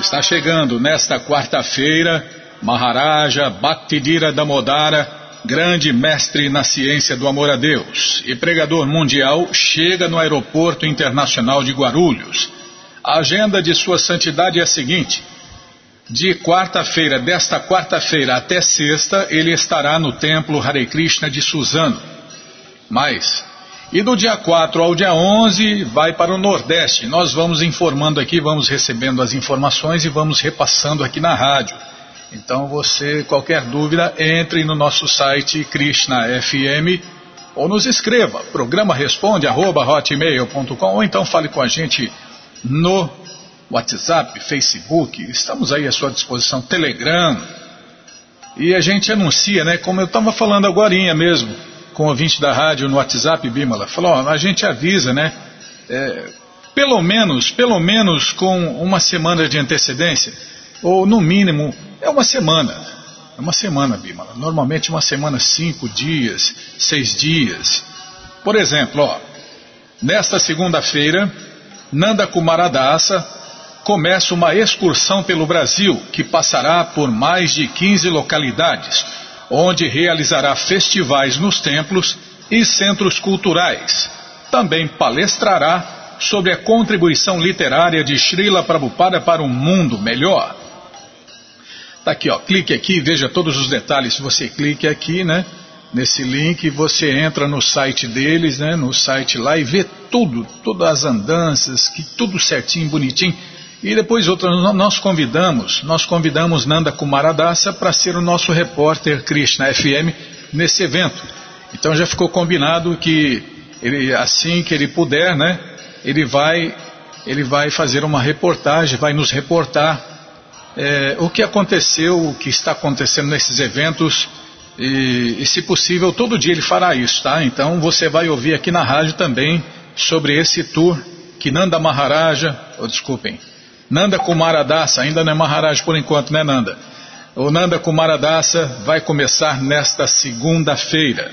Está chegando nesta quarta-feira Maharaja Bhaktidira Damodara, grande mestre na ciência do amor a Deus e pregador mundial, chega no Aeroporto Internacional de Guarulhos. A agenda de Sua Santidade é a seguinte: de quarta-feira, desta quarta-feira até sexta, ele estará no Templo Hare Krishna de Suzano. Mas e do dia 4 ao dia 11 vai para o Nordeste. Nós vamos informando aqui, vamos recebendo as informações e vamos repassando aqui na rádio. Então você, qualquer dúvida, entre no nosso site Krishna FM ou nos escreva, programa responde arroba hotmail.com ou então fale com a gente no WhatsApp, Facebook, estamos aí à sua disposição, Telegram. E a gente anuncia, né, como eu estava falando agora mesmo, com o ouvinte da rádio no WhatsApp, Bimala, falou, ó, a gente avisa, né? É, pelo menos, pelo menos com uma semana de antecedência, ou no mínimo, é uma semana. É uma semana, Bimala. Normalmente uma semana, cinco dias, seis dias. Por exemplo, ó, nesta segunda-feira, Nanda Kumaradasa começa uma excursão pelo Brasil que passará por mais de 15 localidades onde realizará festivais nos templos e centros culturais. Também palestrará sobre a contribuição literária de Srila Prabhupada para um mundo melhor. Tá aqui, ó, clique aqui veja todos os detalhes. Você clique aqui, né, nesse link, você entra no site deles, né, no site lá e vê tudo, todas as andanças, que tudo certinho, bonitinho. E depois outra, nós convidamos, nós convidamos Nanda Kumaradasa para ser o nosso repórter Krishna FM nesse evento. Então já ficou combinado que ele, assim que ele puder, né, ele vai, ele vai fazer uma reportagem, vai nos reportar é, o que aconteceu, o que está acontecendo nesses eventos e, e, se possível todo dia ele fará isso, tá? Então você vai ouvir aqui na rádio também sobre esse tour que Nanda Maharaja, oh, desculpem, Nanda Kumaradasa, ainda não é Maharaj por enquanto, né Nanda? O Nanda Kumaradasa vai começar nesta segunda-feira.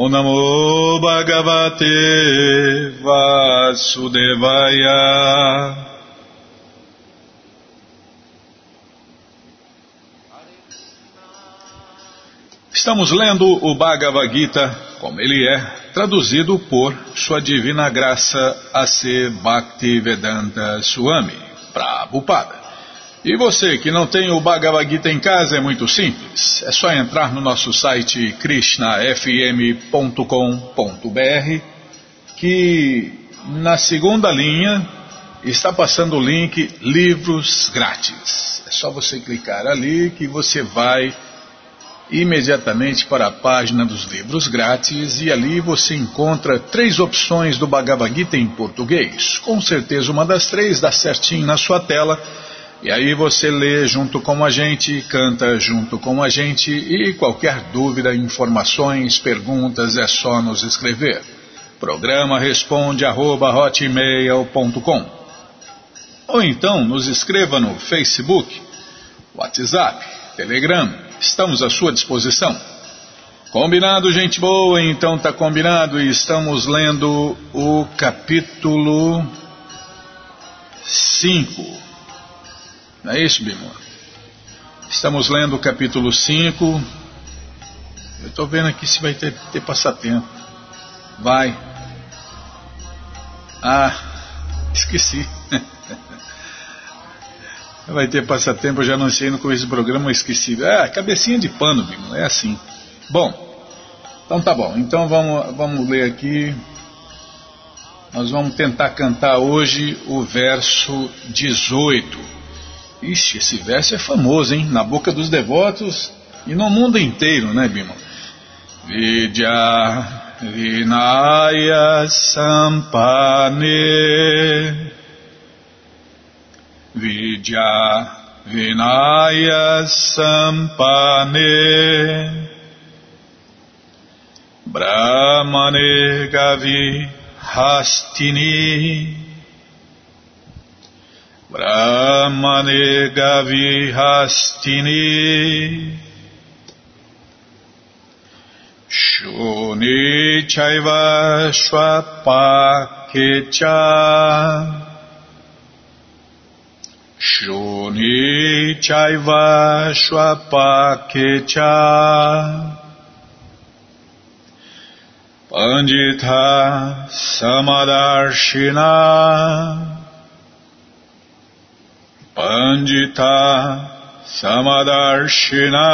O Namo Bhagavate Vasudevaya. Estamos lendo o Bhagavad Gita como ele é, traduzido por Sua Divina Graça A.C. Bhaktivedanta Swami, Prabhupada. E você que não tem o Bhagavad Gita em casa é muito simples. É só entrar no nosso site krishnafm.com.br que na segunda linha está passando o link Livros Grátis. É só você clicar ali que você vai imediatamente para a página dos livros grátis e ali você encontra três opções do Bhagavad Gita em português. Com certeza uma das três dá certinho na sua tela e aí você lê junto com a gente, canta junto com a gente e qualquer dúvida, informações, perguntas é só nos escrever. Programa responde arroba, hotmail.com Ou então nos escreva no Facebook, WhatsApp, Telegram, estamos à sua disposição. Combinado, gente boa? Então tá combinado e estamos lendo o capítulo 5 não é isso, Bimor? Estamos lendo o capítulo 5. Eu estou vendo aqui se vai ter, ter passatempo. Vai. Ah, esqueci. Vai ter passatempo, eu já anunciei no começo do programa, esqueci. Ah, cabecinha de pano, Bimo, é assim. Bom, então tá bom. Então vamos, vamos ler aqui. Nós vamos tentar cantar hoje o verso 18. Ixi, esse verso é famoso, hein? Na boca dos devotos e no mundo inteiro, né, Bima? Vidya Vinaya Sampane Vidya Vinaya Sampane Brahmane Gavi Hastini Brahmane Gavi Hastini Shuni Chaiva Shwapakecha Shuni Chaiva Shwapakecha Pandita Samadarshina Pandita Samadarshina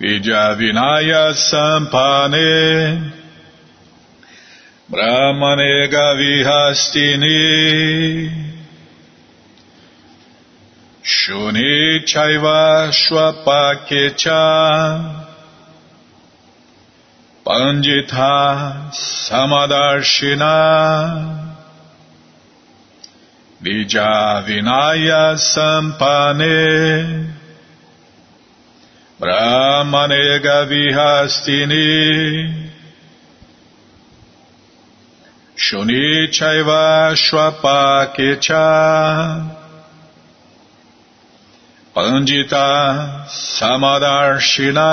Vidyavinaya Sampane Brahmane Gavihastini Shuni Chaiva Shwapakecha Pandita Samadarshina Bija Vinaya Sampane. Brahmanega Vihastini Shuni Chaiva Shwapakecha Pandita Samadarshina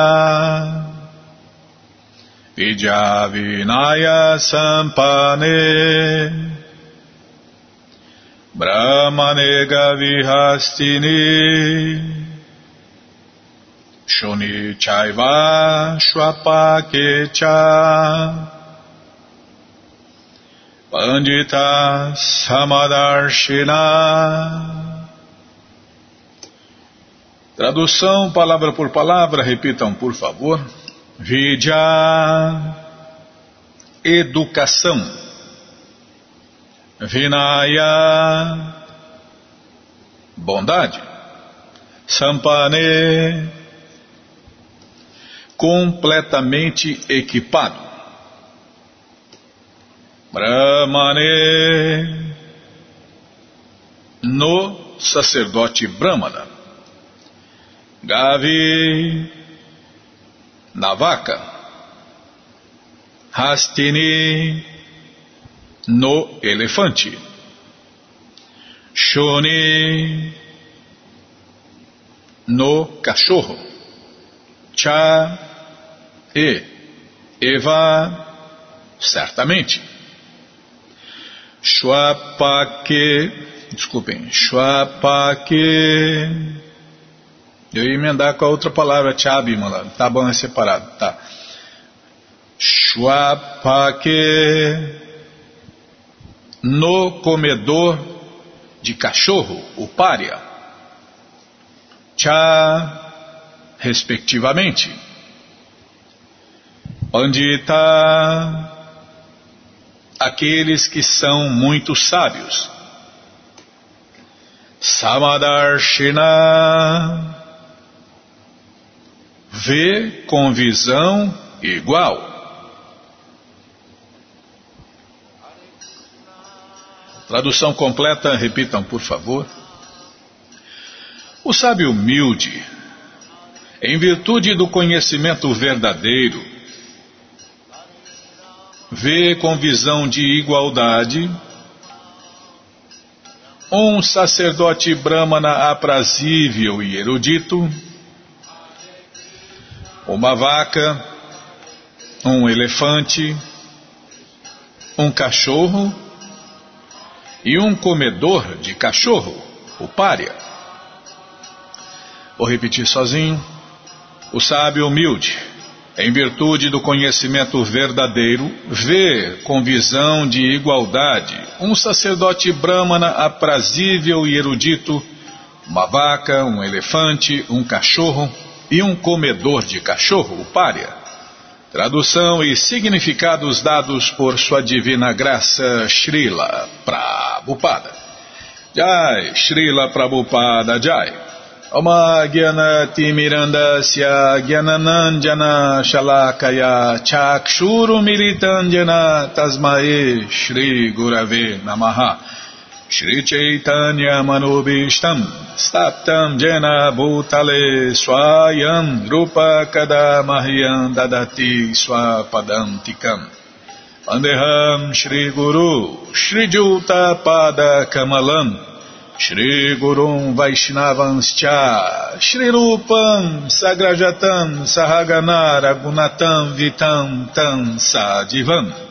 Vijavinaya Sampane Brahmanega Vihastini Shuni Chaiva Shwapakecha Pandita Samadarshina Tradução palavra por palavra, repitam por favor. Vidya, educação. Vinaya, bondade. Sampane, completamente equipado. Brahmane, no sacerdote Brahmana. Gavi, na vaca. Hastini no elefante. Shoni no cachorro. Cha e Eva certamente. Shwapake, desculpem, Shwapake eu ia emendar com a outra palavra, Tchabimala. Tá bom, é separado. Tá. Shwapake no comedor de cachorro, o pária. Cha, respectivamente. Pandita, aqueles que são muito sábios. Samadarshina, vê com visão igual. Tradução completa, repitam por favor. O sábio humilde, em virtude do conhecimento verdadeiro, vê com visão de igualdade um sacerdote brahmana aprazível e erudito uma vaca, um elefante, um cachorro e um comedor de cachorro, o pária. Vou repetir sozinho. O sábio humilde, em virtude do conhecimento verdadeiro, vê com visão de igualdade um sacerdote brahmana aprazível e erudito, uma vaca, um elefante, um cachorro e um comedor de cachorro, o pária. Tradução e significados dados por sua divina graça Srila Prabhupada. Jai, Srila Prabhupada Jai. Oma Gyanati Mirandasya Gyananandjana Shalakaya Chakshuru Militandjana Tasmae Shri Gurave Namaha Shri Chaitanya Manubishtam Staptam Jena Bhutale Swayam Rupa Kadamahyam Dadati Swapadantikam. Vandeham Shri Guru Shri Juta Pada Kamalam. Shri Gurum Vaishnavanscha Shri Rupam Sagrajatam Sahagana Ragunatam Vitam Tam Sadivam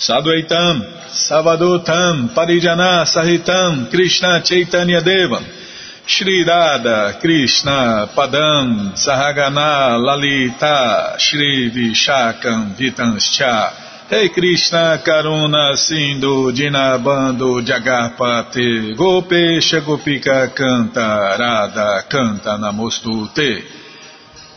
Sadvaitam Savadutam Parijana Sahitam Krishna Chaitanya Devam Shri Radha Krishna Padam Sahagana Lalita Shri Vishakam Vitanscha. Hey Krishna Karuna Sindhu Dinabando Jagarpate Gopesha Gopika Canta Radha Canta Namostute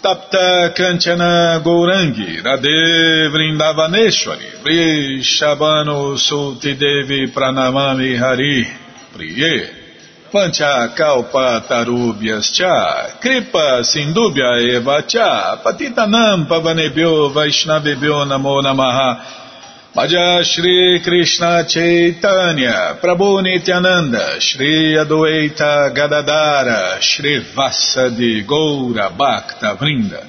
Tapta Kanchana Gourangi Radhe Vrindavaneshwari Vrishabhanu Sulti Devi Pranamami Hari Priye Pancha Kalpa Tarubhyas Cha Kripa Sindubhya Eva Cha Patitanam Pavanebhyo Vaishnavebhyo Namo Namaha Bhaja Shri Krishna Chaitanya Prabhu Nityananda Shri Adwaita Gadadara Shri Vasadi Goura Bhakta Vrinda.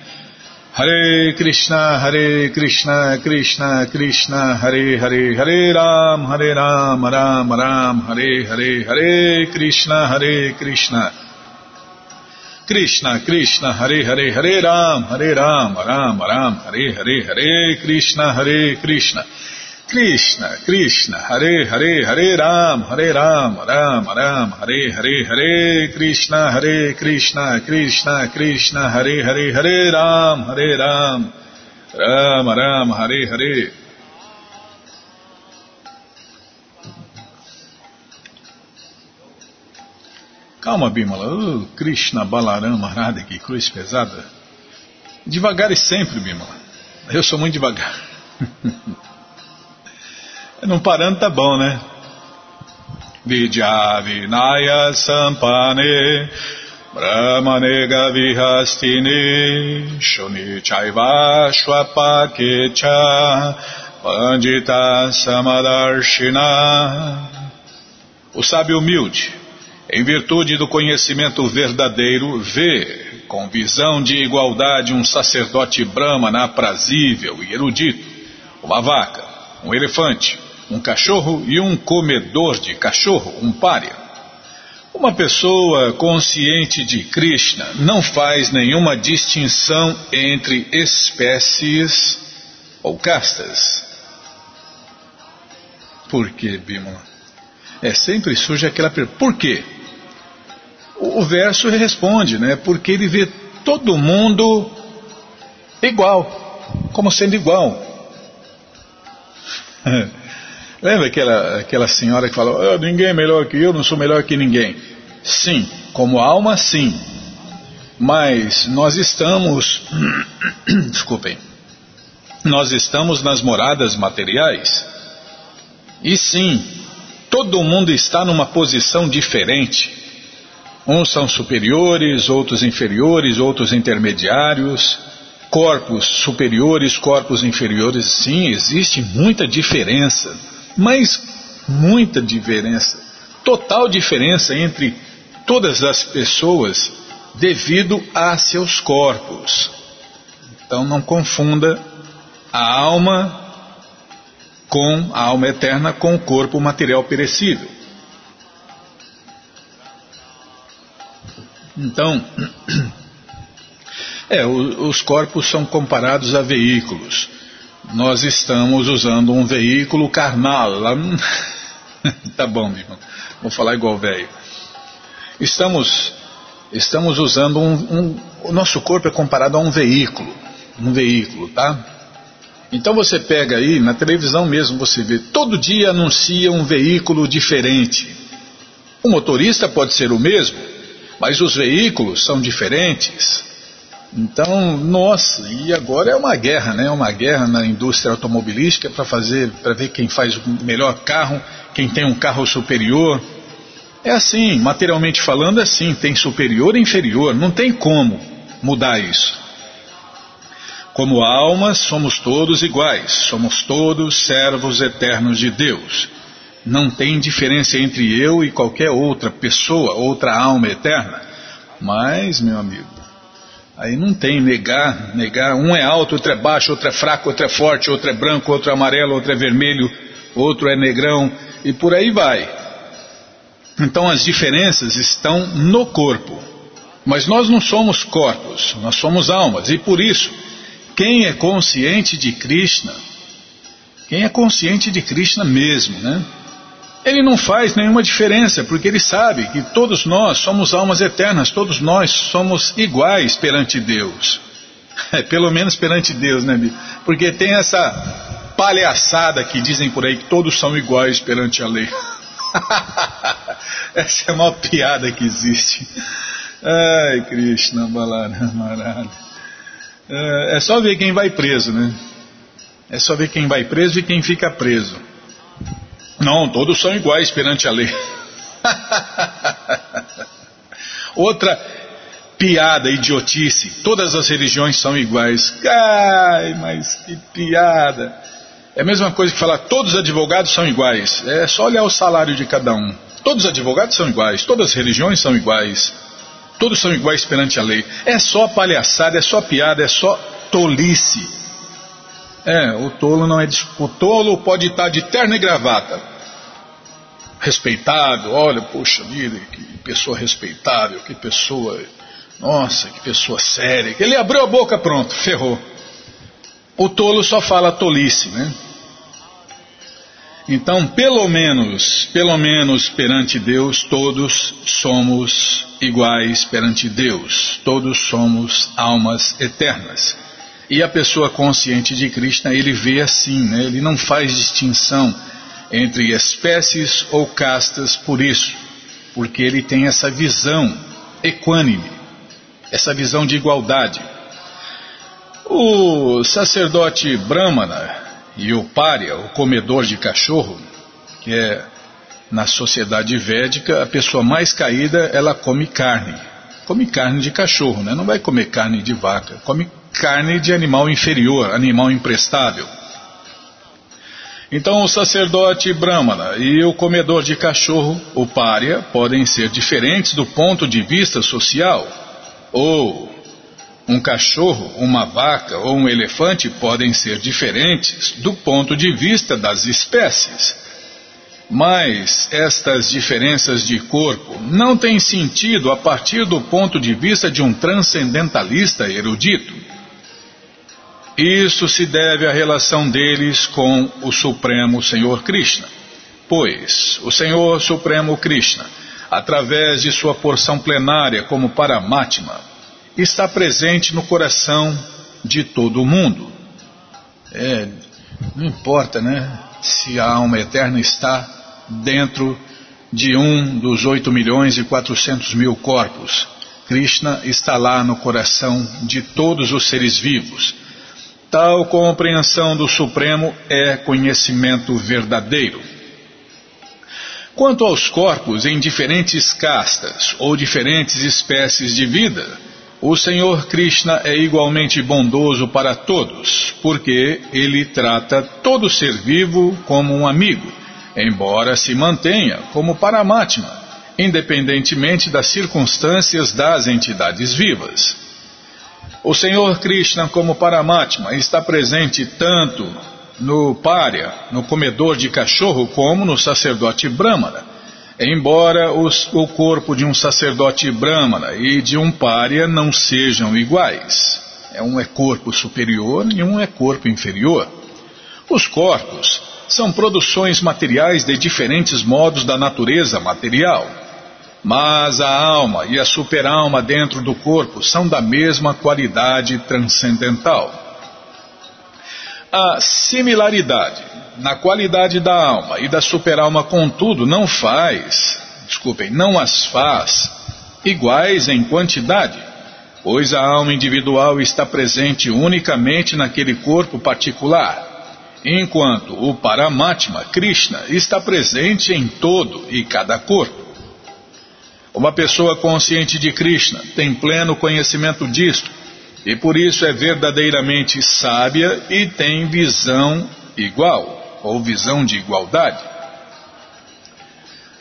Hare Krishna Hare Krishna Krishna Krishna Hare Hare Hare Ram Hare Ram Ram Ram Hare Hare Hare Krishna Hare Krishna. Krishna Krishna Hare Hare Hare Ram Hare Ram Ram Ram Hare Hare Hare Krishna Hare Krishna Krishna, Krishna, Hare Hare, Hare Ram, Hare Ram, Ram Ram, Hare Hare, Hare Krishna, Hare Krishna, Krishna, Krishna, Hare Hare, Hare Ram, Hare Ram, Ram Ram, Hare Hare. Calma, Bimala. Oh, Krishna Balarama Radha, que cruz pesada. Devagar e sempre, Bimala. Eu sou muito devagar. Não parando tá bom, né? Vidya Vinaya Sampane Brahmanega Vihastini Shuni Chaiva Pandita Samadarshina O sábio humilde, em virtude do conhecimento verdadeiro, vê com visão de igualdade um sacerdote brahmana aprazível e erudito, uma vaca, um elefante, um cachorro e um comedor de cachorro, um pária. Uma pessoa consciente de Krishna não faz nenhuma distinção entre espécies ou castas. Por que, Bimala? É, sempre surge aquela pergunta, por quê? O, o verso responde, né? Porque ele vê todo mundo igual, como sendo igual. Lembra aquela, aquela senhora que falou: oh, ninguém é melhor que eu, não sou melhor que ninguém? Sim, como alma, sim. Mas nós estamos, desculpem, nós estamos nas moradas materiais. E sim, todo mundo está numa posição diferente. Uns são superiores, outros inferiores, outros intermediários corpos superiores, corpos inferiores, sim, existe muita diferença. Mas muita diferença, total diferença entre todas as pessoas devido a seus corpos. Então não confunda a alma com a alma eterna com o corpo material perecível. Então, é, os corpos são comparados a veículos nós estamos usando um veículo carnal. tá bom, irmão. Vou falar igual velho. Estamos, estamos usando um, um, O nosso corpo é comparado a um veículo. um veículo, tá? Então você pega aí, na televisão mesmo você vê, todo dia anuncia um veículo diferente. O motorista pode ser o mesmo, mas os veículos são diferentes. Então, nossa, e agora é uma guerra, né? Uma guerra na indústria automobilística para fazer, para ver quem faz o melhor carro, quem tem um carro superior. É assim, materialmente falando, é assim, tem superior e inferior, não tem como mudar isso. Como almas, somos todos iguais, somos todos servos eternos de Deus. Não tem diferença entre eu e qualquer outra pessoa, outra alma eterna. Mas, meu amigo, Aí não tem negar, negar. Um é alto, outro é baixo, outro é fraco, outro é forte, outro é branco, outro é amarelo, outro é vermelho, outro é negrão e por aí vai. Então as diferenças estão no corpo. Mas nós não somos corpos, nós somos almas. E por isso, quem é consciente de Krishna, quem é consciente de Krishna mesmo, né? Ele não faz nenhuma diferença, porque ele sabe que todos nós somos almas eternas, todos nós somos iguais perante Deus. É, pelo menos perante Deus, né, Bíblia? Porque tem essa palhaçada que dizem por aí que todos são iguais perante a lei. Essa é a maior piada que existe. Ai, Krishna, Balarama, é, é só ver quem vai preso, né? É só ver quem vai preso e quem fica preso. Não, todos são iguais perante a lei. Outra piada, idiotice. Todas as religiões são iguais. Ai, mas que piada. É a mesma coisa que falar todos os advogados são iguais. É só olhar o salário de cada um. Todos os advogados são iguais, todas as religiões são iguais. Todos são iguais perante a lei. É só palhaçada, é só piada, é só tolice. É, o tolo não é. O tolo pode estar de terno e gravata. Respeitado, olha, poxa vida, que pessoa respeitável, que pessoa. Nossa, que pessoa séria. Ele abriu a boca, pronto, ferrou. O tolo só fala tolice, né? Então, pelo menos, pelo menos perante Deus, todos somos iguais perante Deus. Todos somos almas eternas. E a pessoa consciente de Krishna, ele vê assim, né? ele não faz distinção entre espécies ou castas por isso, porque ele tem essa visão equânime, essa visão de igualdade. O sacerdote Brahmana e o Pária, o comedor de cachorro, que é na sociedade védica, a pessoa mais caída, ela come carne. Come carne de cachorro, né? não vai comer carne de vaca, come carne de animal inferior, animal imprestável. Então, o sacerdote brahmana e o comedor de cachorro, o pária, podem ser diferentes do ponto de vista social. Ou um cachorro, uma vaca ou um elefante podem ser diferentes do ponto de vista das espécies. Mas estas diferenças de corpo não têm sentido a partir do ponto de vista de um transcendentalista erudito. Isso se deve à relação deles com o Supremo Senhor Krishna. Pois o Senhor Supremo Krishna, através de sua porção plenária como Paramatma, está presente no coração de todo mundo. É, não importa, né? Se a alma eterna está dentro de um dos 8 milhões e 400 mil corpos. Krishna está lá no coração de todos os seres vivos Tal compreensão do Supremo é conhecimento verdadeiro. Quanto aos corpos em diferentes castas ou diferentes espécies de vida, o Senhor Krishna é igualmente bondoso para todos, porque ele trata todo ser vivo como um amigo, embora se mantenha como Paramatma, independentemente das circunstâncias das entidades vivas. O Senhor Krishna, como Paramatma, está presente tanto no pária, no comedor de cachorro, como no sacerdote brahmana. Embora os, o corpo de um sacerdote brahmana e de um pária não sejam iguais. É um é corpo superior e um é corpo inferior. Os corpos são produções materiais de diferentes modos da natureza material. Mas a alma e a superalma dentro do corpo são da mesma qualidade transcendental. A similaridade na qualidade da alma e da superalma, contudo, não faz, desculpem, não as faz iguais em quantidade, pois a alma individual está presente unicamente naquele corpo particular, enquanto o Paramatma, Krishna, está presente em todo e cada corpo. Uma pessoa consciente de Krishna tem pleno conhecimento disto e por isso é verdadeiramente sábia e tem visão igual ou visão de igualdade.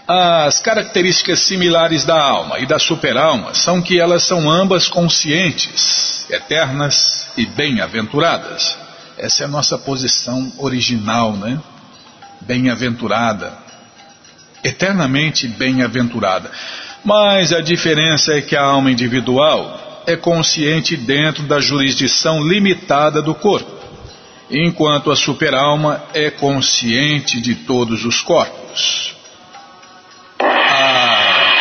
As características similares da alma e da superalma são que elas são ambas conscientes, eternas e bem-aventuradas. Essa é a nossa posição original, né? Bem-aventurada. Eternamente bem-aventurada. Mas a diferença é que a alma individual é consciente dentro da jurisdição limitada do corpo, enquanto a superalma é consciente de todos os corpos. A,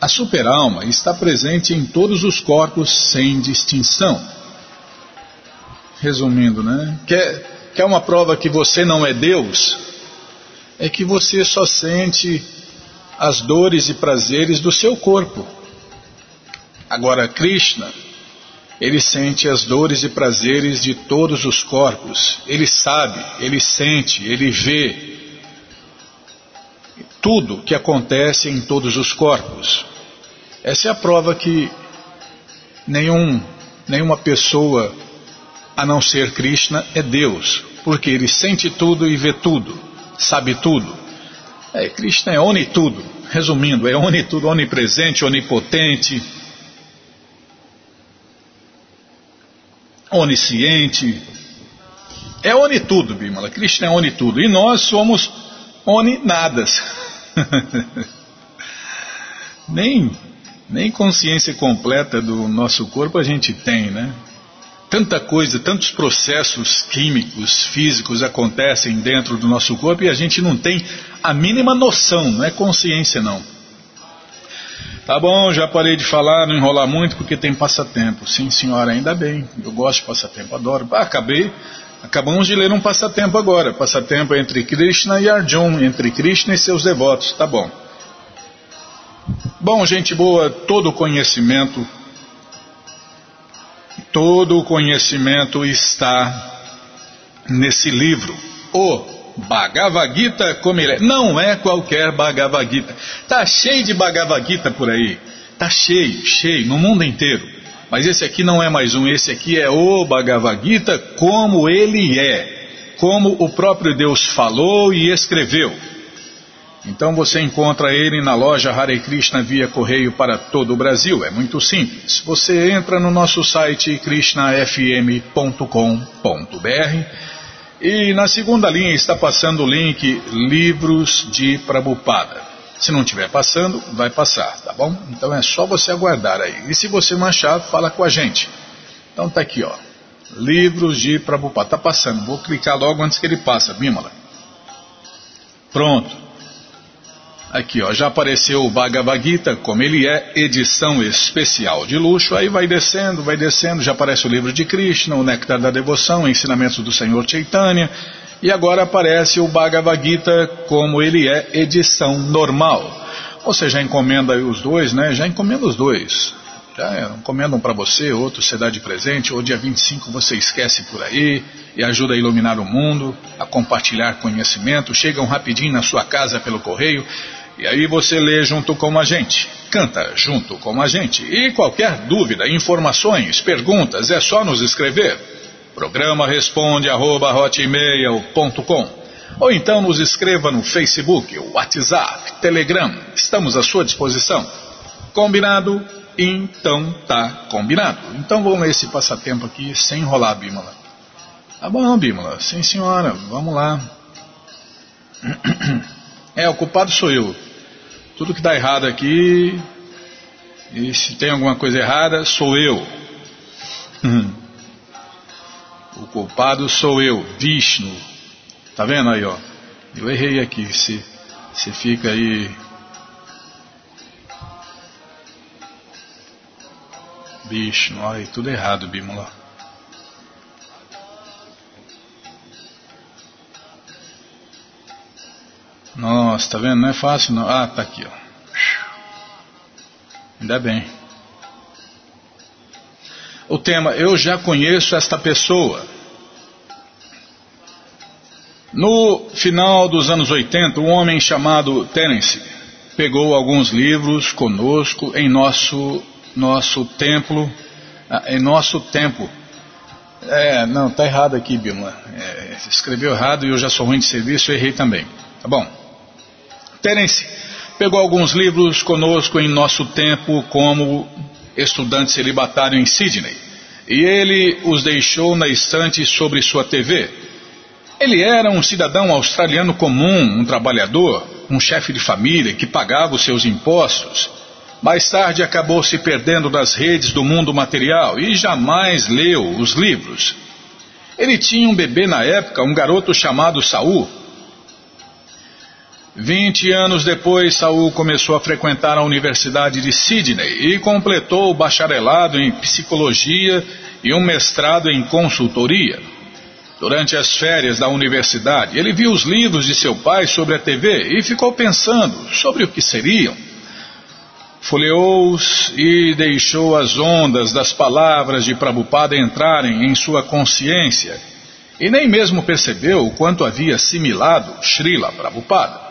a superalma está presente em todos os corpos sem distinção. Resumindo, né? Quer, quer uma prova que você não é Deus? É que você só sente as dores e prazeres do seu corpo. Agora, Krishna, ele sente as dores e prazeres de todos os corpos. Ele sabe, ele sente, ele vê tudo que acontece em todos os corpos. Essa é a prova que nenhum, nenhuma pessoa, a não ser Krishna, é Deus, porque ele sente tudo e vê tudo sabe tudo. É, Krishna é onitudo. Resumindo, é onitudo, onipresente, onipotente, onisciente. É onitudo, Bimala. Krishna é onitudo. E nós somos oninadas. nem, nem consciência completa do nosso corpo a gente tem, né? Tanta coisa, tantos processos químicos, físicos acontecem dentro do nosso corpo e a gente não tem a mínima noção, não é consciência não. Tá bom, já parei de falar, não enrolar muito porque tem passatempo. Sim, senhora, ainda bem. Eu gosto de passatempo, adoro. Ah, acabei. Acabamos de ler um passatempo agora. Passatempo entre Krishna e Arjun, entre Krishna e seus devotos. Tá bom. Bom, gente boa, todo conhecimento Todo o conhecimento está nesse livro. O Bhagavad Gita como ele é. Não é qualquer Bhagavad Gita. Tá cheio de Bhagavad Gita por aí. Tá cheio, cheio, no mundo inteiro. Mas esse aqui não é mais um, esse aqui é o Bhagavad Gita como ele é. Como o próprio Deus falou e escreveu. Então você encontra ele na loja Hare Krishna via correio para todo o Brasil. É muito simples. Você entra no nosso site krishnafm.com.br e na segunda linha está passando o link Livros de Prabupada. Se não estiver passando, vai passar, tá bom? Então é só você aguardar aí. E se você não achar, fala com a gente. Então tá aqui, ó. Livros de Prabupada. Tá passando. Vou clicar logo antes que ele passe, Bímola. Pronto. Aqui, ó, já apareceu o Bhagavad Gita, como ele é, edição especial de luxo. Aí vai descendo, vai descendo, já aparece o livro de Krishna, o Néctar da Devoção, Ensinamentos do Senhor Chaitanya. E agora aparece o Bhagavad Gita, como ele é, edição normal. Você já encomenda os dois, né? Já encomenda os dois. Já encomendam para você, outro você dá de presente, ou dia 25 você esquece por aí e ajuda a iluminar o mundo, a compartilhar conhecimento. Chegam rapidinho na sua casa pelo correio e aí você lê junto com a gente, canta junto com a gente. E qualquer dúvida, informações, perguntas, é só nos escrever. Programa responde arroba, ou então nos escreva no Facebook, WhatsApp, Telegram. Estamos à sua disposição. Combinado? Então tá combinado. Então vamos esse passatempo aqui sem enrolar, Bímola. Tá bom, Bímola. Sim, senhora. Vamos lá. É, o culpado sou eu. Tudo que dá errado aqui, e se tem alguma coisa errada, sou eu. O culpado sou eu, Vishnu. Tá vendo aí, ó? Eu errei aqui. Se, se fica aí. Vishnu, olha, tudo errado, Bimala. Nossa, tá vendo? Não é fácil não. Ah, tá aqui, ó. Ainda bem. O tema, eu já conheço esta pessoa. No final dos anos 80, um homem chamado Terence pegou alguns livros conosco em nosso nosso templo, ah, em nosso tempo. É, não, tá errado aqui, Bilma. É, escreveu errado e eu já sou ruim de serviço, eu errei também. Tá bom. Terence pegou alguns livros conosco em nosso tempo como estudante celibatário em Sydney. E ele os deixou na estante sobre sua TV. Ele era um cidadão australiano comum, um trabalhador, um chefe de família que pagava os seus impostos. Mais tarde acabou se perdendo nas redes do mundo material e jamais leu os livros. Ele tinha um bebê na época, um garoto chamado Saul. Vinte anos depois, Saul começou a frequentar a Universidade de Sydney e completou o bacharelado em psicologia e um mestrado em consultoria. Durante as férias da universidade, ele viu os livros de seu pai sobre a TV e ficou pensando sobre o que seriam. Folheou-os e deixou as ondas das palavras de Prabhupada entrarem em sua consciência e nem mesmo percebeu o quanto havia assimilado Srila Prabhupada.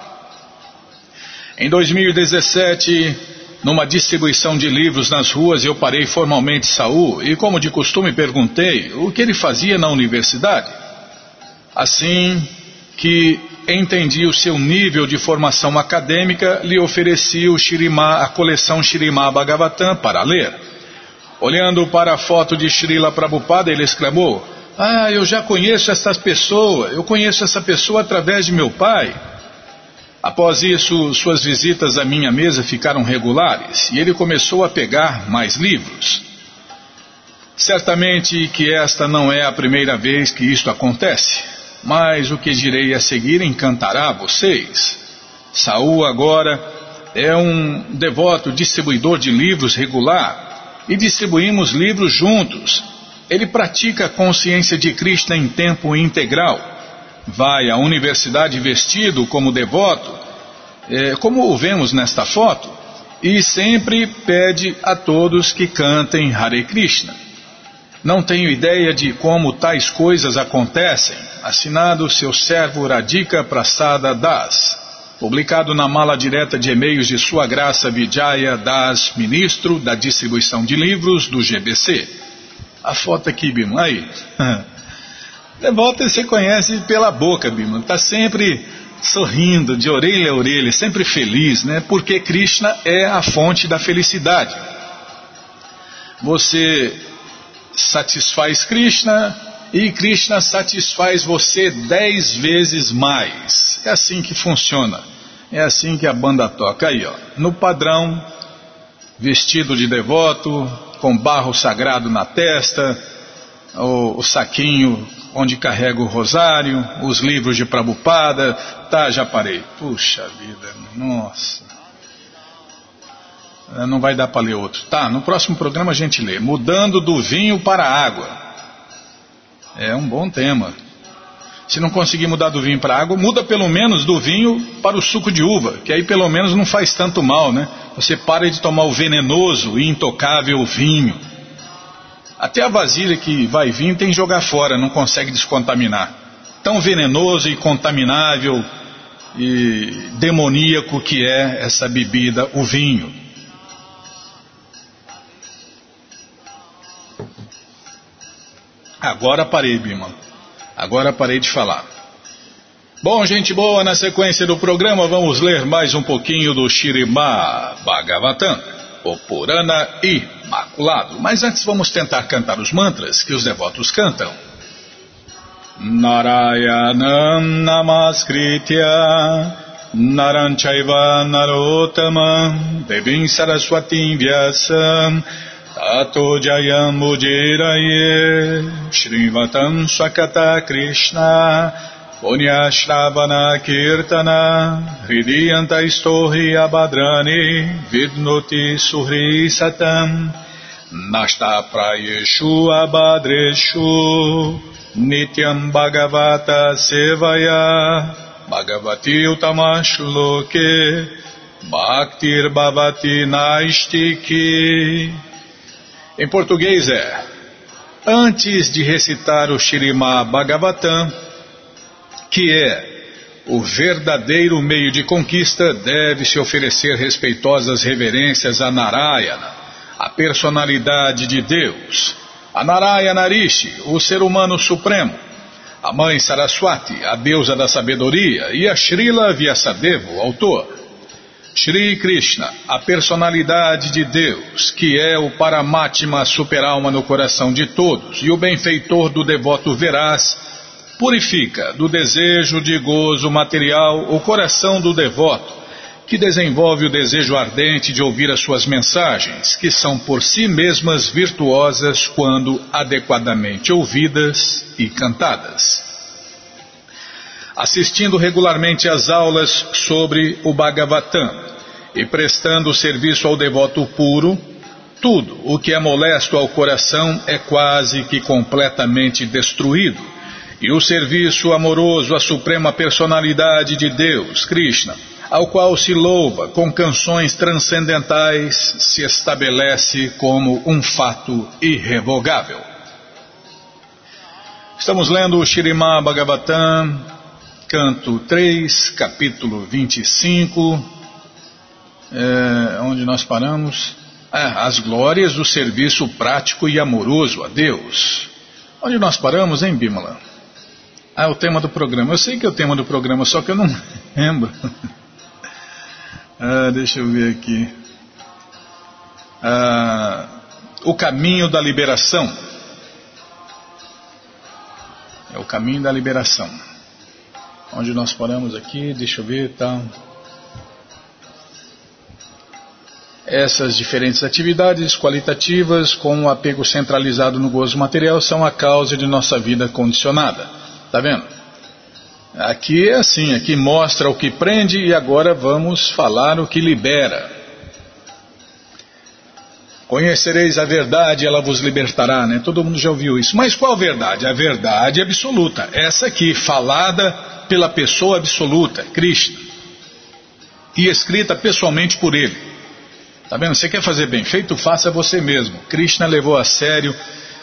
Em 2017, numa distribuição de livros nas ruas, eu parei formalmente Saul e, como de costume, perguntei o que ele fazia na universidade. Assim que entendi o seu nível de formação acadêmica, lhe ofereci o Shirima, a coleção Shirima Bhagavatam para ler. Olhando para a foto de Srila Prabhupada, ele exclamou: Ah, eu já conheço essa pessoa, eu conheço essa pessoa através de meu pai. Após isso, suas visitas à minha mesa ficaram regulares e ele começou a pegar mais livros. Certamente que esta não é a primeira vez que isto acontece, mas o que direi a seguir encantará vocês. Saul agora é um devoto distribuidor de livros regular e distribuímos livros juntos. Ele pratica a consciência de Krishna em tempo integral vai à universidade vestido como devoto, é, como o vemos nesta foto, e sempre pede a todos que cantem Hare Krishna. Não tenho ideia de como tais coisas acontecem. Assinado seu servo Radhika Prasada Das. Publicado na mala direta de e-mails de Sua Graça Vijaya Das, ministro da distribuição de livros do GBC. A foto aqui, Bima, aí. Devota você conhece pela boca, Bima. Está sempre sorrindo, de orelha a orelha, sempre feliz, né? Porque Krishna é a fonte da felicidade. Você satisfaz Krishna e Krishna satisfaz você dez vezes mais. É assim que funciona. É assim que a banda toca. Aí, ó, no padrão, vestido de devoto, com barro sagrado na testa, o, o saquinho onde carrega o rosário, os livros de Prabhupada. Tá, já parei. Puxa vida, nossa. É, não vai dar para ler outro. Tá, no próximo programa a gente lê. Mudando do vinho para a água. É um bom tema. Se não conseguir mudar do vinho para a água, muda pelo menos do vinho para o suco de uva, que aí pelo menos não faz tanto mal, né? Você para de tomar o venenoso e intocável vinho. Até a vasilha que vai vir tem que jogar fora, não consegue descontaminar. Tão venenoso e contaminável e demoníaco que é essa bebida, o vinho. Agora parei, Bima. Agora parei de falar. Bom, gente boa, na sequência do programa vamos ler mais um pouquinho do Shirimá Bhagavatam o Purana Imaculado. Mas antes vamos tentar cantar os mantras que os devotos cantam. Narayanam Namaskritya Naranchaiva Narotamam Devim Saraswatim Vyasam Tato Jayam Mudiraye Shrivatam Swakata Krishna Punyashravana Kirtana Hridiyanta Istohi Abadrani Vidnoti Suhri Satam Nasta Prayeshu Abadreshu Nityam Bhagavata Sevaya Bhagavati Utamashloke Bhaktir Bhavati Naistiki. Em português é: Antes de recitar o Shirima Bhagavatam, que é o verdadeiro meio de conquista, deve-se oferecer respeitosas reverências a Narayana, a personalidade de Deus, a Narayana Rishi, o ser humano supremo, a mãe Saraswati, a deusa da sabedoria, e a Srila Vyasadeva, o autor. Shri Krishna, a personalidade de Deus, que é o Paramatma superalma no coração de todos e o benfeitor do devoto veraz, purifica do desejo de gozo material o coração do devoto, que desenvolve o desejo ardente de ouvir as suas mensagens, que são por si mesmas virtuosas quando adequadamente ouvidas e cantadas assistindo regularmente às aulas sobre o Bhagavatam e prestando serviço ao devoto puro, tudo o que é molesto ao coração é quase que completamente destruído. E o serviço amoroso à suprema personalidade de Deus, Krishna, ao qual se louva com canções transcendentais, se estabelece como um fato irrevogável. Estamos lendo o Shirimá Bhagavatam, canto 3, capítulo 25, é, onde nós paramos. Ah, as glórias do serviço prático e amoroso a Deus. Onde nós paramos, hein, Bímola? Ah, o tema do programa. Eu sei que é o tema do programa, só que eu não lembro. Ah, deixa eu ver aqui. Ah, o caminho da liberação. É o caminho da liberação. Onde nós paramos aqui, deixa eu ver, tá. Essas diferentes atividades qualitativas com o apego centralizado no gozo material são a causa de nossa vida condicionada. Tá vendo? Aqui é assim, aqui mostra o que prende e agora vamos falar o que libera. Conhecereis a verdade, ela vos libertará, né? Todo mundo já ouviu isso. Mas qual verdade? A verdade absoluta. Essa aqui, falada pela pessoa absoluta, Krishna, e escrita pessoalmente por ele. Tá vendo? Você quer fazer bem feito? Faça você mesmo. Krishna levou a sério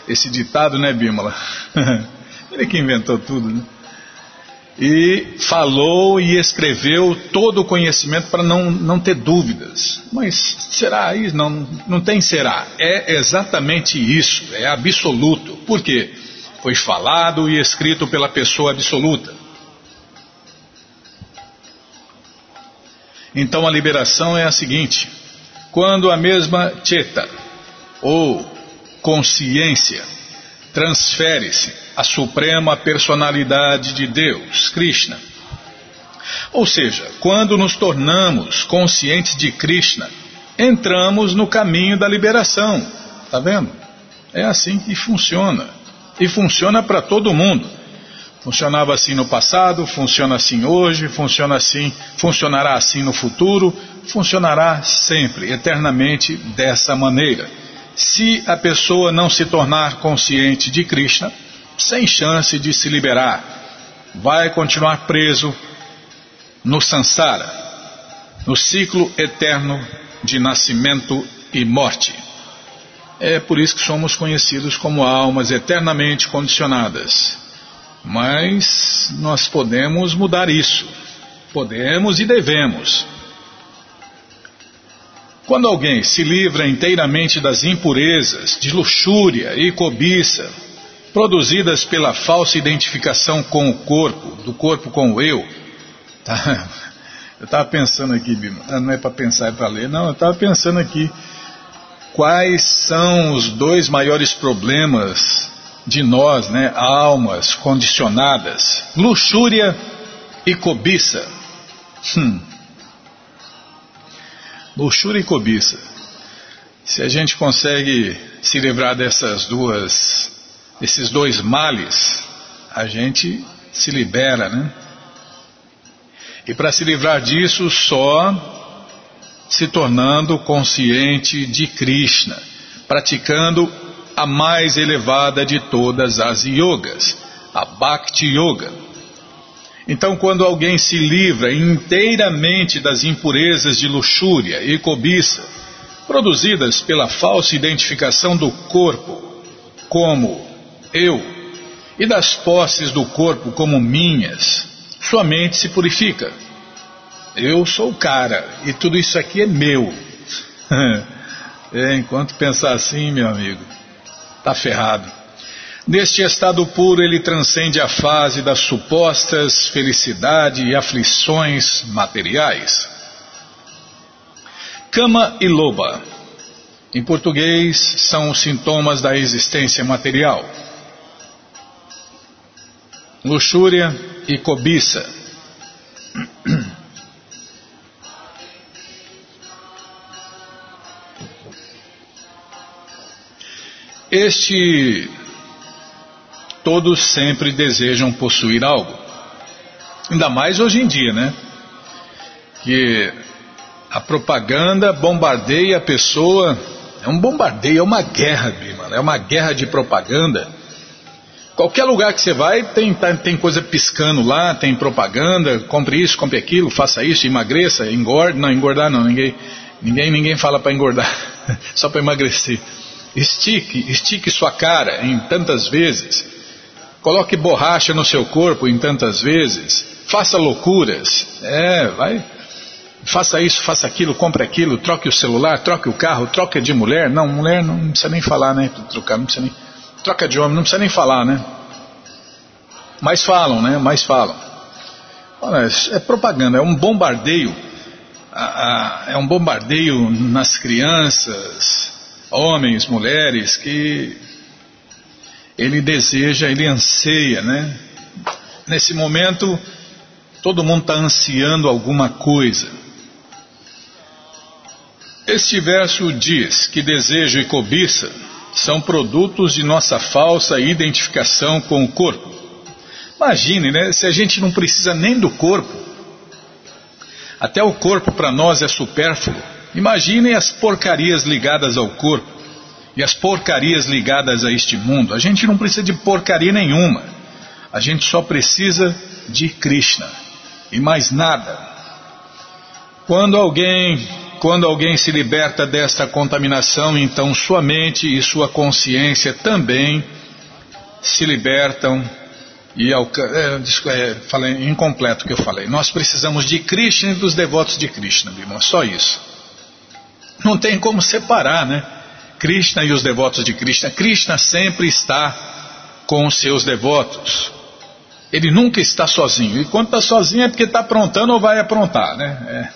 esse ditado, né, Bímola? ele que inventou tudo, né? E falou e escreveu todo o conhecimento para não, não ter dúvidas. Mas será isso? Não, não tem será. É exatamente isso, é absoluto. Por quê? Foi falado e escrito pela pessoa absoluta. Então a liberação é a seguinte: quando a mesma cheta ou consciência transfere-se à suprema personalidade de Deus, Krishna. Ou seja, quando nos tornamos conscientes de Krishna, entramos no caminho da liberação. Está vendo? É assim que funciona. E funciona para todo mundo. Funcionava assim no passado, funciona assim hoje, funciona assim, funcionará assim no futuro, funcionará sempre, eternamente dessa maneira. Se a pessoa não se tornar consciente de Krishna, sem chance de se liberar, vai continuar preso no sansara, no ciclo eterno de nascimento e morte. É por isso que somos conhecidos como almas eternamente condicionadas. Mas nós podemos mudar isso. Podemos e devemos. Quando alguém se livra inteiramente das impurezas, de luxúria e cobiça, produzidas pela falsa identificação com o corpo, do corpo com o eu, tá? eu estava pensando aqui, ah, não é para pensar, é para ler, não, eu estava pensando aqui, quais são os dois maiores problemas de nós, né, almas condicionadas, luxúria e cobiça. Hum. Luxúria e cobiça. Se a gente consegue se livrar dessas duas, desses dois males, a gente se libera, né? E para se livrar disso, só se tornando consciente de Krishna, praticando a mais elevada de todas as yogas, a Bhakti Yoga. Então, quando alguém se livra inteiramente das impurezas de luxúria e cobiça, produzidas pela falsa identificação do corpo como eu e das posses do corpo como minhas, sua mente se purifica. Eu sou o cara e tudo isso aqui é meu. é, enquanto pensar assim, meu amigo, tá ferrado. Neste estado puro, ele transcende a fase das supostas felicidade e aflições materiais. Cama e loba. Em português, são os sintomas da existência material. Luxúria e cobiça. Este todos sempre desejam possuir algo. Ainda mais hoje em dia, né? Que a propaganda bombardeia a pessoa. É um bombardeio, é uma guerra, mano. É uma guerra de propaganda. Qualquer lugar que você vai, tem, tá, tem coisa piscando lá, tem propaganda, compre isso, compre aquilo, faça isso, emagreça, engorde. Não, engordar não, ninguém, ninguém, ninguém fala para engordar, só para emagrecer. Estique, estique sua cara em tantas vezes. Coloque borracha no seu corpo em tantas vezes. Faça loucuras. É, vai. Faça isso, faça aquilo, compre aquilo, troque o celular, troque o carro, troque de mulher. Não, mulher não precisa nem falar, né? Trocar, não precisa nem. Troca de homem, não precisa nem falar, né? Mas falam, né? Mas falam. Olha, é propaganda, é um bombardeio. É um bombardeio nas crianças, homens, mulheres, que ele deseja, ele anseia, né? Nesse momento, todo mundo está ansiando alguma coisa. Este verso diz que desejo e cobiça são produtos de nossa falsa identificação com o corpo. Imagine, né? Se a gente não precisa nem do corpo, até o corpo para nós é supérfluo. Imaginem as porcarias ligadas ao corpo e as porcarias ligadas a este mundo. A gente não precisa de porcaria nenhuma. A gente só precisa de Krishna e mais nada. Quando alguém, quando alguém se liberta desta contaminação, então sua mente e sua consciência também se libertam e é, é, falei incompleto que eu falei. Nós precisamos de Krishna e dos devotos de Krishna, irmão. Só isso. Não tem como separar, né? Krishna e os devotos de Krishna. Krishna sempre está com os seus devotos. Ele nunca está sozinho. E quando está sozinho é porque está aprontando ou vai aprontar, né?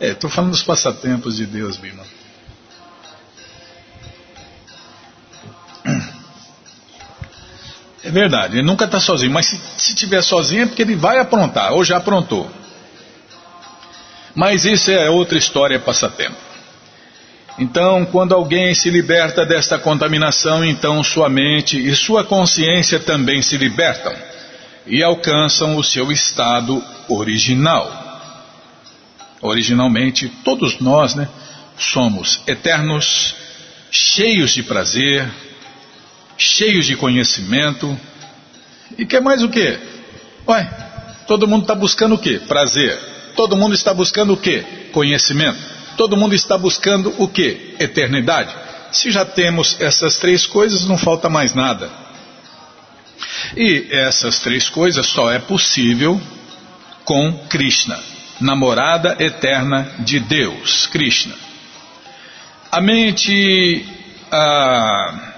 Estou é. é, falando dos passatempos de Deus, Bima. É verdade, ele nunca está sozinho, mas se, se tiver sozinho é porque ele vai aprontar, ou já aprontou. Mas isso é outra história, passatempo. Então, quando alguém se liberta desta contaminação, então sua mente e sua consciência também se libertam e alcançam o seu estado original. Originalmente, todos nós, né, somos eternos, cheios de prazer, cheios de conhecimento. E quer mais o quê? Ué, todo mundo está buscando o quê? Prazer. Todo mundo está buscando o quê? Conhecimento. Todo mundo está buscando o que? Eternidade. Se já temos essas três coisas, não falta mais nada. E essas três coisas só é possível com Krishna, namorada eterna de Deus, Krishna. A mente. Ah,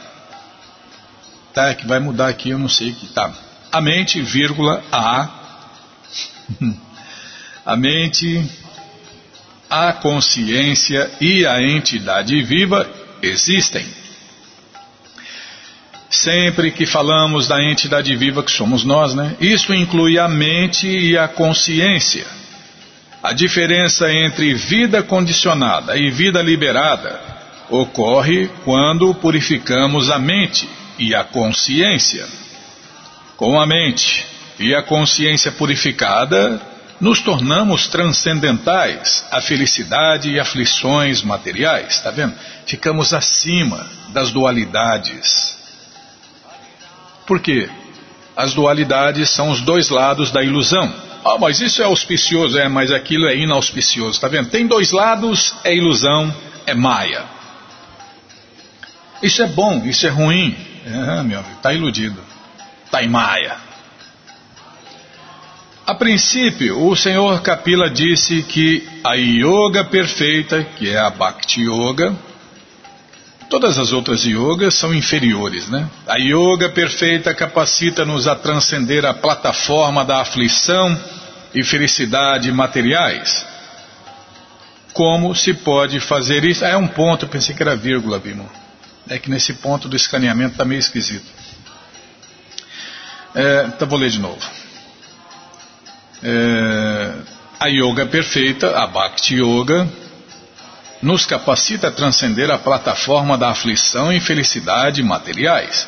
tá, que vai mudar aqui, eu não sei que. Tá. A mente, vírgula, a. A mente a consciência e a entidade viva existem. Sempre que falamos da entidade viva que somos nós, né? Isso inclui a mente e a consciência. A diferença entre vida condicionada e vida liberada ocorre quando purificamos a mente e a consciência. Com a mente e a consciência purificada, nos tornamos transcendentais à felicidade e aflições materiais, está vendo? Ficamos acima das dualidades. Por quê? As dualidades são os dois lados da ilusão. Ah, mas isso é auspicioso, é, mas aquilo é inauspicioso, tá vendo? Tem dois lados, é ilusão, é maia. Isso é bom, isso é ruim. É, meu amigo, tá iludido. Tá em maia. A princípio, o senhor Kapila disse que a yoga perfeita, que é a Bhakti Yoga, todas as outras yogas são inferiores, né? A yoga perfeita capacita-nos a transcender a plataforma da aflição e felicidade materiais. Como se pode fazer isso? É um ponto, pensei que era vírgula, Bimo. É que nesse ponto do escaneamento está meio esquisito. É, então vou ler de novo. É, a yoga perfeita, a Bhakti Yoga, nos capacita a transcender a plataforma da aflição e infelicidade materiais.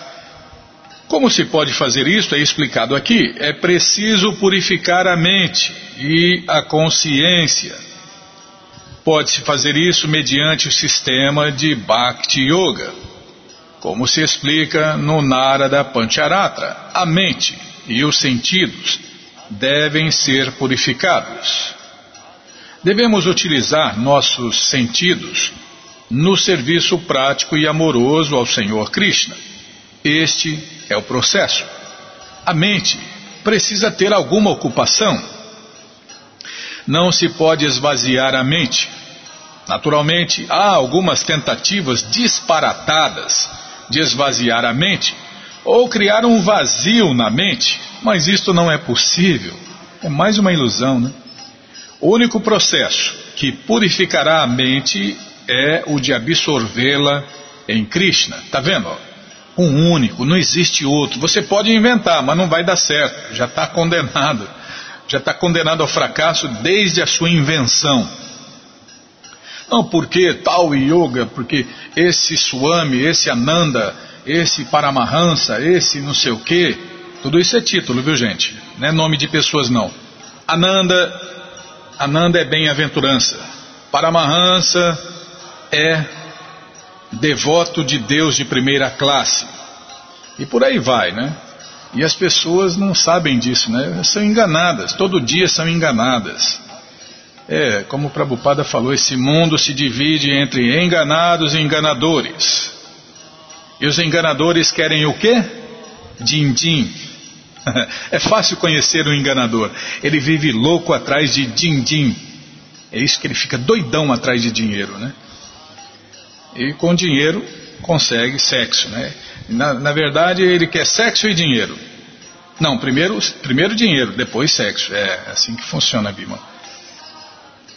Como se pode fazer isso é explicado aqui. É preciso purificar a mente e a consciência. Pode-se fazer isso mediante o sistema de Bhakti Yoga, como se explica no Narada Pancharatra. A mente e os sentidos devem ser purificados. Devemos utilizar nossos sentidos no serviço prático e amoroso ao Senhor Krishna. Este é o processo. A mente precisa ter alguma ocupação. Não se pode esvaziar a mente. Naturalmente, há algumas tentativas disparatadas de esvaziar a mente ou criar um vazio na mente, mas isto não é possível. É mais uma ilusão, né? O único processo que purificará a mente é o de absorvê-la em Krishna. Tá vendo? Um único, não existe outro. Você pode inventar, mas não vai dar certo. Já está condenado. Já está condenado ao fracasso desde a sua invenção. Não, porque tal yoga, porque esse Swami, esse Ananda, esse Paramahansa, esse não sei o quê. Tudo isso é título, viu gente? Não é nome de pessoas não. Ananda, Ananda é bem-aventurança. Paramahansa é devoto de Deus de primeira classe. E por aí vai, né? E as pessoas não sabem disso, né? São enganadas, todo dia são enganadas. É, como o Prabhupada falou, esse mundo se divide entre enganados e enganadores. E os enganadores querem o quê? Din-din. É fácil conhecer o enganador. Ele vive louco atrás de din-din. É isso que ele fica doidão atrás de dinheiro, né? E com dinheiro consegue sexo, né? Na, na verdade, ele quer sexo e dinheiro. Não, primeiro, primeiro dinheiro, depois sexo. É assim que funciona, Bima.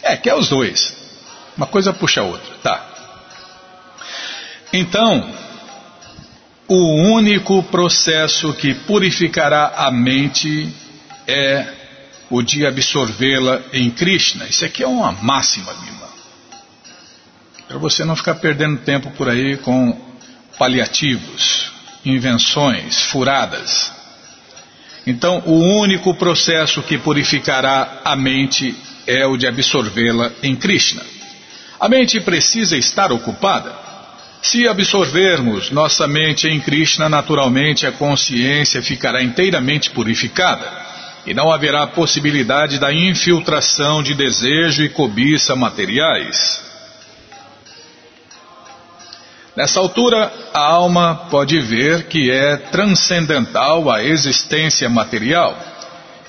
É, quer os dois. Uma coisa puxa a outra. Tá. Então, o único processo que purificará a mente é o de absorvê-la em Krishna. Isso aqui é uma máxima, Bima para você não ficar perdendo tempo por aí com paliativos, invenções furadas. Então, o único processo que purificará a mente é o de absorvê-la em Krishna. A mente precisa estar ocupada. Se absorvermos nossa mente em Krishna, naturalmente a consciência ficará inteiramente purificada e não haverá possibilidade da infiltração de desejo e cobiça materiais. Nessa altura, a alma pode ver que é transcendental à existência material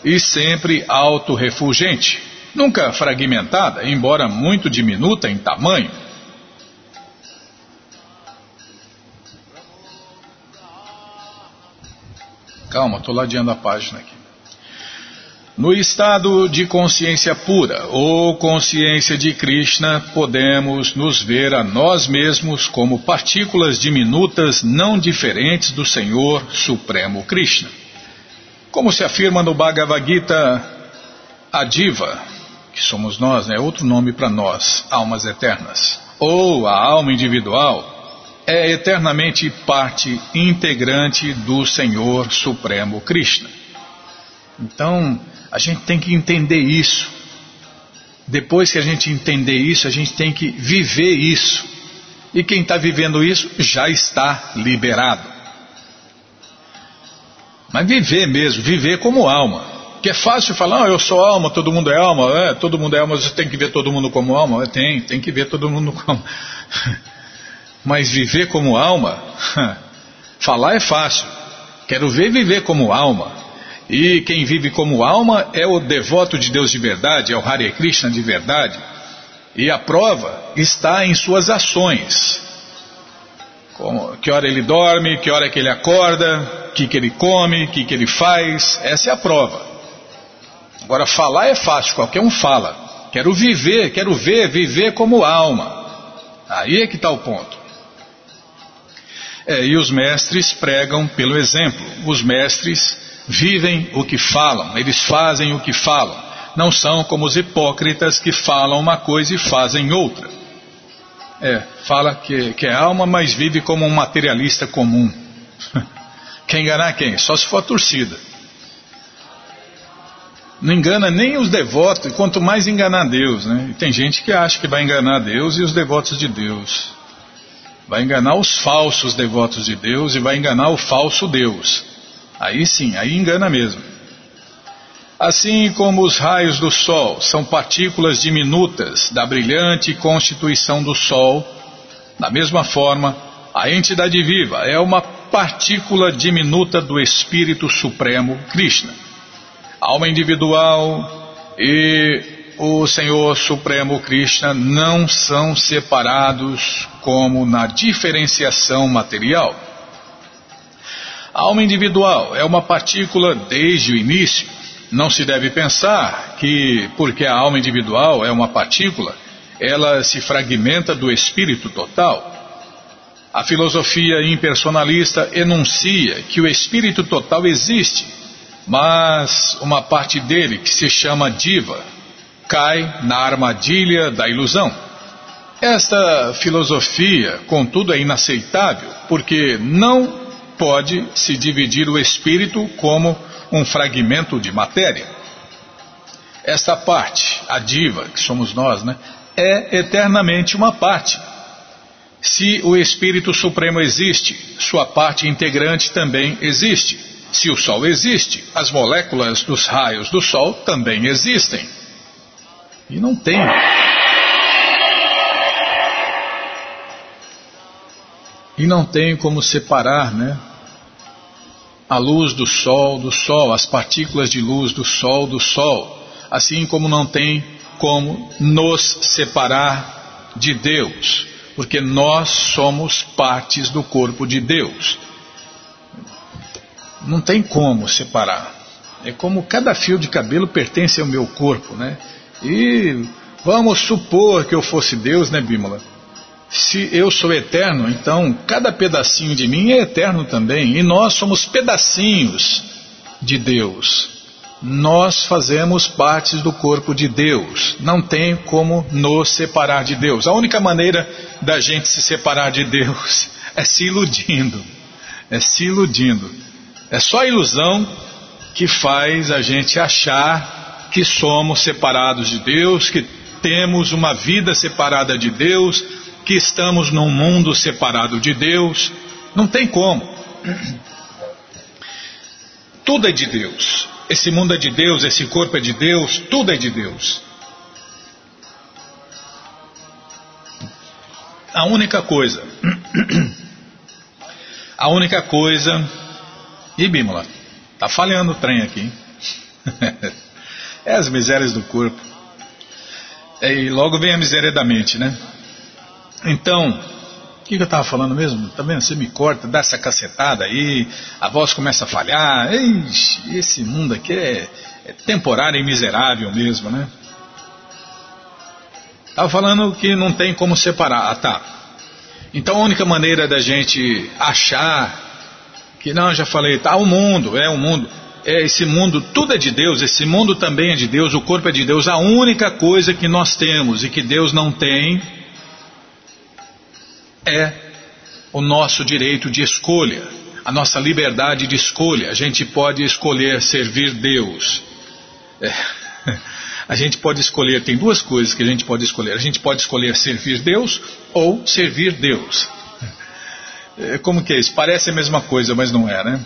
e sempre autorrefulgente, nunca fragmentada, embora muito diminuta em tamanho. Calma, estou ladeando a página aqui. No estado de consciência pura ou consciência de Krishna, podemos nos ver a nós mesmos como partículas diminutas não diferentes do Senhor Supremo Krishna. Como se afirma no Bhagavad Gita, a diva, que somos nós, é né, outro nome para nós, almas eternas, ou a alma individual, é eternamente parte integrante do Senhor Supremo Krishna. Então, a gente tem que entender isso. Depois que a gente entender isso, a gente tem que viver isso. E quem está vivendo isso já está liberado. Mas viver mesmo, viver como alma. Que é fácil falar, ah, eu sou alma, todo mundo é alma, é, todo mundo é alma, você tem que ver todo mundo como alma. É, tem, tem que ver todo mundo como. Mas viver como alma, falar é fácil. Quero ver viver como alma. E quem vive como alma é o devoto de Deus de verdade, é o Hare Krishna de verdade. E a prova está em suas ações. Como, que hora ele dorme, que hora que ele acorda, o que, que ele come, o que, que ele faz. Essa é a prova. Agora, falar é fácil, qualquer um fala. Quero viver, quero ver, viver como alma. Aí é que está o ponto. É, e os mestres pregam pelo exemplo. Os mestres vivem o que falam, eles fazem o que falam. Não são como os hipócritas que falam uma coisa e fazem outra. É, fala que, que é alma, mas vive como um materialista comum. Quer enganar quem? Só se for a torcida. Não engana nem os devotos, quanto mais enganar Deus, né? E tem gente que acha que vai enganar Deus e os devotos de Deus. Vai enganar os falsos devotos de Deus e vai enganar o falso Deus. Aí sim, aí engana mesmo. Assim como os raios do Sol são partículas diminutas da brilhante constituição do Sol, da mesma forma, a entidade viva é uma partícula diminuta do Espírito Supremo Krishna. Alma individual e o Senhor Supremo Krishna não são separados como na diferenciação material. A alma individual é uma partícula desde o início. Não se deve pensar que, porque a alma individual é uma partícula, ela se fragmenta do espírito total. A filosofia impersonalista enuncia que o espírito total existe, mas uma parte dele, que se chama diva, cai na armadilha da ilusão. Esta filosofia, contudo, é inaceitável, porque não pode se dividir o espírito como um fragmento de matéria. Esta parte, a diva, que somos nós, né, é eternamente uma parte. Se o Espírito Supremo existe, sua parte integrante também existe. Se o Sol existe, as moléculas dos raios do Sol também existem. E não tem. E não tem como separar, né? A luz do Sol do Sol, as partículas de luz do Sol do Sol. Assim como não tem como nos separar de Deus, porque nós somos partes do corpo de Deus. Não tem como separar. É como cada fio de cabelo pertence ao meu corpo, né? E vamos supor que eu fosse Deus, né, Bímola? Se eu sou eterno, então cada pedacinho de mim é eterno também. E nós somos pedacinhos de Deus. Nós fazemos partes do corpo de Deus. Não tem como nos separar de Deus. A única maneira da gente se separar de Deus é se iludindo. É se iludindo. É só a ilusão que faz a gente achar que somos separados de Deus, que temos uma vida separada de Deus, que estamos num mundo separado de Deus. Não tem como. Tudo é de Deus. Esse mundo é de Deus, esse corpo é de Deus, tudo é de Deus. A única coisa, a única coisa, e Bímola, tá falhando o trem aqui. É as misérias do corpo. É, e logo vem a miséria da mente, né? Então, o que, eu estava falando mesmo? Tá vendo? Você me corta, dá essa cacetada aí, a voz começa a falhar. Ixi, esse mundo aqui é, é temporário e miserável mesmo, né? Estava falando que não tem como separar. Ah, tá. Então a única maneira da gente achar que não, já falei, tá o mundo, é o mundo é esse mundo, tudo é de Deus, esse mundo também é de Deus, o corpo é de Deus. A única coisa que nós temos e que Deus não tem é o nosso direito de escolha, a nossa liberdade de escolha. A gente pode escolher servir Deus. É. A gente pode escolher, tem duas coisas que a gente pode escolher. A gente pode escolher servir Deus ou servir Deus. É, como que é isso? Parece a mesma coisa, mas não é, né?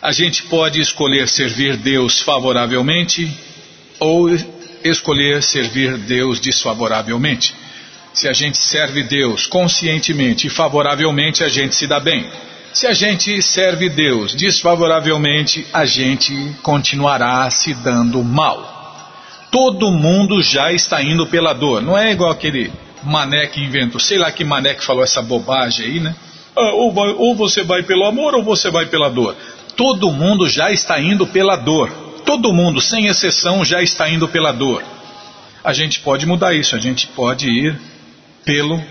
A gente pode escolher servir Deus favoravelmente ou escolher servir Deus desfavoravelmente. Se a gente serve Deus conscientemente e favoravelmente, a gente se dá bem. Se a gente serve Deus desfavoravelmente, a gente continuará se dando mal. Todo mundo já está indo pela dor. Não é igual aquele mané que inventou, sei lá que mané que falou essa bobagem aí, né? Ah, ou, vai, ou você vai pelo amor ou você vai pela dor. Todo mundo já está indo pela dor. Todo mundo, sem exceção, já está indo pela dor. A gente pode mudar isso, a gente pode ir pelo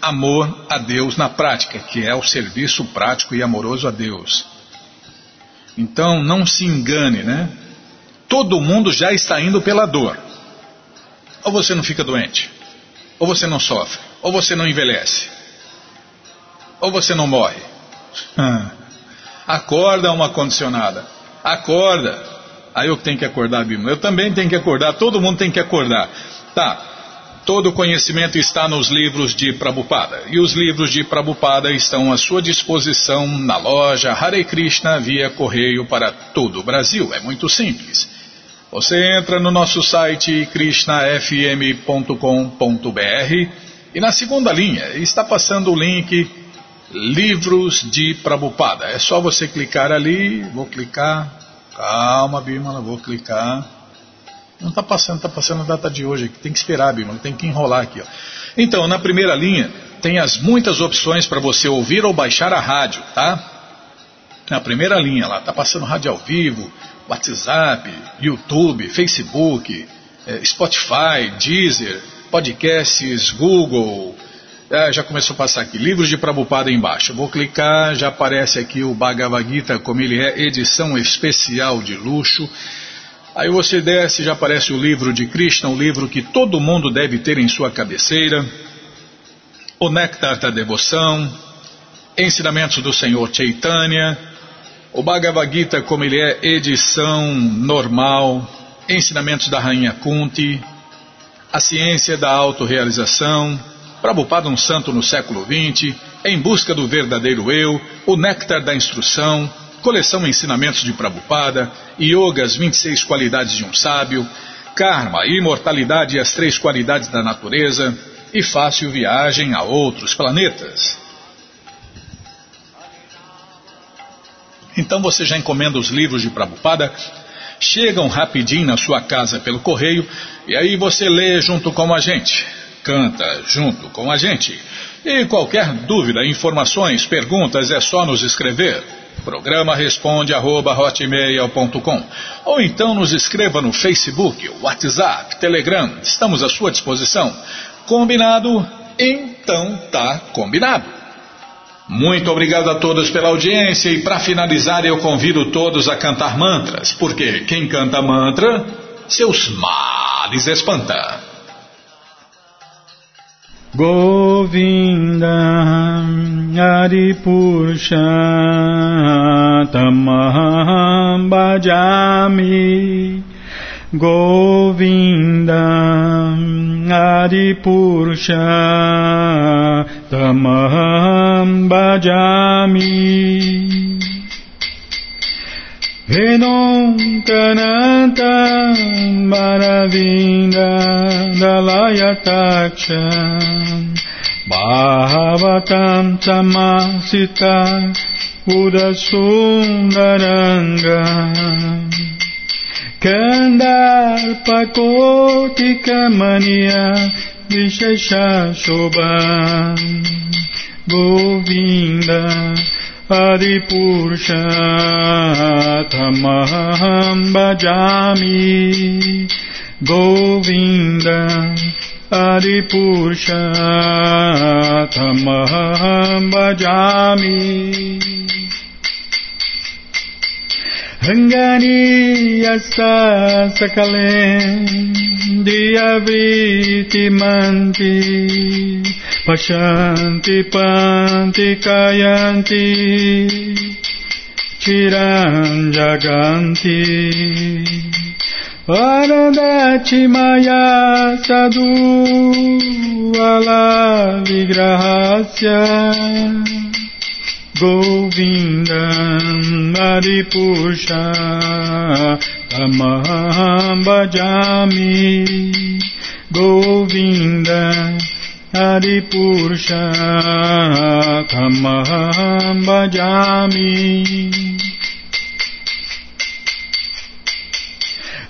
amor a Deus na prática, que é o serviço prático e amoroso a Deus. Então não se engane, né? Todo mundo já está indo pela dor. Ou você não fica doente, ou você não sofre, ou você não envelhece, ou você não morre. Acorda uma condicionada. Acorda. Aí eu tenho que acordar, Bíblia. Eu também tenho que acordar, todo mundo tem que acordar. Tá. Todo conhecimento está nos livros de Prabhupada. E os livros de Prabhupada estão à sua disposição na loja Hare Krishna via correio para todo o Brasil. É muito simples. Você entra no nosso site krishnafm.com.br e na segunda linha está passando o link Livros de Prabhupada. É só você clicar ali, vou clicar, calma Bimala, vou clicar. Não está passando, está passando a data de hoje, tem que esperar Bimala, tem que enrolar aqui. Ó. Então, na primeira linha tem as muitas opções para você ouvir ou baixar a rádio, tá? Na primeira linha lá, está passando rádio ao vivo, WhatsApp, YouTube, Facebook, eh, Spotify, Deezer, podcasts, Google, é, já começou a passar aqui, livros de Prabhupada embaixo. Vou clicar, já aparece aqui o Bhagavad Gita como ele é, edição especial de luxo. Aí você desce, já aparece o livro de Krishna, o livro que todo mundo deve ter em sua cabeceira. O Néctar da Devoção, Ensinamentos do Senhor Chaitanya, o Bhagavad Gita como ele é, edição normal, Ensinamentos da Rainha Kunti, A Ciência da Autorealização, Prabhupada um santo no século XX, Em busca do verdadeiro eu, O néctar da instrução, Coleção Ensinamentos de Prabhupada, Yoga, as 26 qualidades de um sábio, Karma, Imortalidade e as três qualidades da natureza, e Fácil Viagem a outros planetas. Então você já encomenda os livros de Prabhupada, chegam rapidinho na sua casa pelo correio, e aí você lê junto com a gente canta junto com a gente. E qualquer dúvida, informações, perguntas é só nos escrever. Programa responde arroba, ou então nos escreva no Facebook, WhatsApp, Telegram, estamos à sua disposição. Combinado? Então tá combinado. Muito obrigado a todos pela audiência e para finalizar eu convido todos a cantar mantras, porque quem canta mantra, seus males espanta. Govinda Adipurusha Tamaham Bhajami Govinda Adipurusha Tamaham Bhajami Vedontananta Maravinda Dalayataksha Bhavatam Samasita Udasundaranga Kandarpakotikamania Vishesha Shobha Govinda Adipurushathamaham bhajami. Govinda Adipurushathamaham bhajami Rangani yasa sakale diavriti manti pashanti panti kayanti chiran jaganti Anandati Govindam Adipusha Tamaham Bhajami Govinda Adipusha Tamaham Bhajami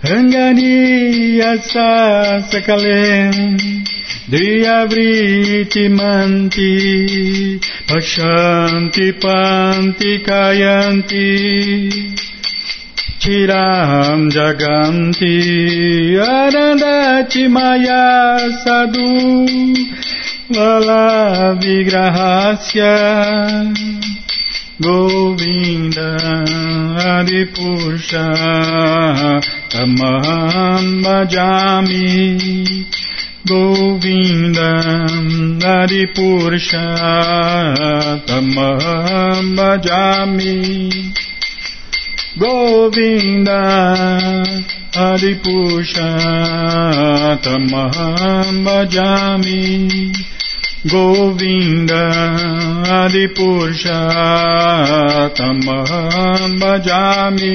Ranganiyasa Sakalem Driyavriti manti Pashanti panti kayanti Chiram jaganti Arandati maya sadhu Lala vigrahasya Govinda Adipusha Tamam bhajami Govinda Hari Purusha Tamaham Bhajami Govinda Hari Purusha Tamaham Bhajami Govinda Hari Purusha Tamaham Bhajami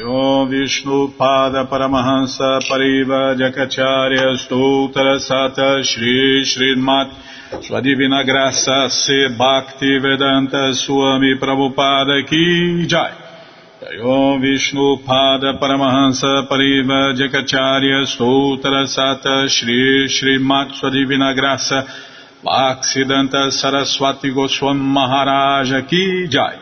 Om Vishnu Pada Paramahansa Pariva Jakacharya Stoutra Sata Shri Srimat Sua Divina Graça Se Bhakti Vedanta Swami Prabhupada Ki Jai. Om Vishnu Pada Paramahansa Pariva Jakacharya Stoutra Sata Shri Srimat Sua Divina Graça Bhaksidanta Saraswati Goswam Maharaja Ki Jai